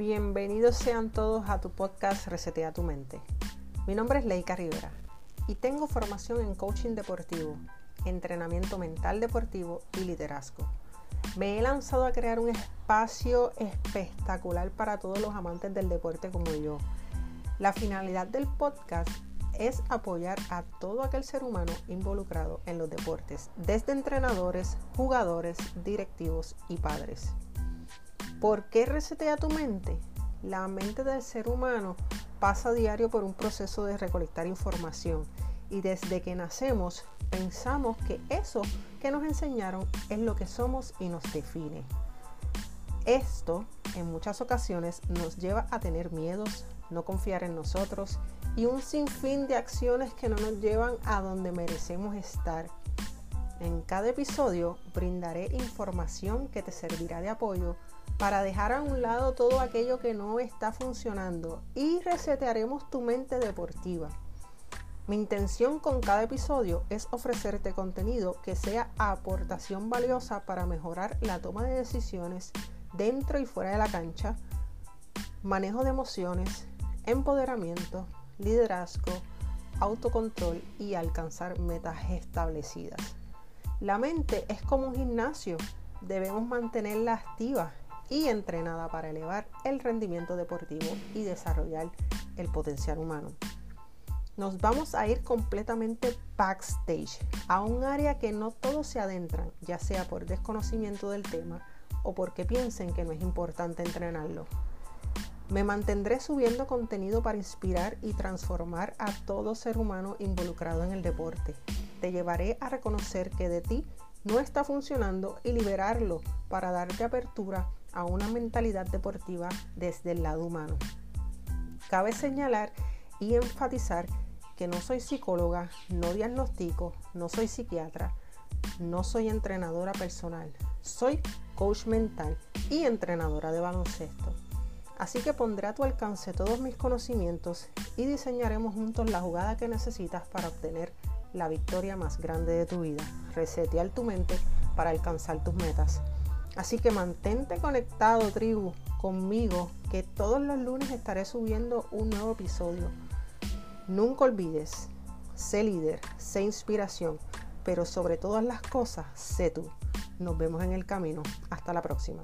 Bienvenidos sean todos a tu podcast Resetea tu mente. Mi nombre es Leica Rivera y tengo formación en coaching deportivo, entrenamiento mental deportivo y liderazgo. Me he lanzado a crear un espacio espectacular para todos los amantes del deporte como yo. La finalidad del podcast es apoyar a todo aquel ser humano involucrado en los deportes, desde entrenadores, jugadores, directivos y padres. ¿Por qué resetea tu mente? La mente del ser humano pasa a diario por un proceso de recolectar información y desde que nacemos pensamos que eso que nos enseñaron es lo que somos y nos define. Esto en muchas ocasiones nos lleva a tener miedos, no confiar en nosotros y un sinfín de acciones que no nos llevan a donde merecemos estar. En cada episodio brindaré información que te servirá de apoyo para dejar a un lado todo aquello que no está funcionando y resetearemos tu mente deportiva. Mi intención con cada episodio es ofrecerte contenido que sea aportación valiosa para mejorar la toma de decisiones dentro y fuera de la cancha, manejo de emociones, empoderamiento, liderazgo, autocontrol y alcanzar metas establecidas. La mente es como un gimnasio, debemos mantenerla activa y entrenada para elevar el rendimiento deportivo y desarrollar el potencial humano. Nos vamos a ir completamente backstage, a un área que no todos se adentran, ya sea por desconocimiento del tema o porque piensen que no es importante entrenarlo. Me mantendré subiendo contenido para inspirar y transformar a todo ser humano involucrado en el deporte. Te llevaré a reconocer que de ti no está funcionando y liberarlo para darte apertura a una mentalidad deportiva desde el lado humano. Cabe señalar y enfatizar que no soy psicóloga, no diagnostico, no soy psiquiatra, no soy entrenadora personal, soy coach mental y entrenadora de baloncesto. Así que pondré a tu alcance todos mis conocimientos y diseñaremos juntos la jugada que necesitas para obtener la victoria más grande de tu vida. Resetear tu mente para alcanzar tus metas. Así que mantente conectado, tribu, conmigo, que todos los lunes estaré subiendo un nuevo episodio. Nunca olvides, sé líder, sé inspiración, pero sobre todas las cosas, sé tú. Nos vemos en el camino. Hasta la próxima.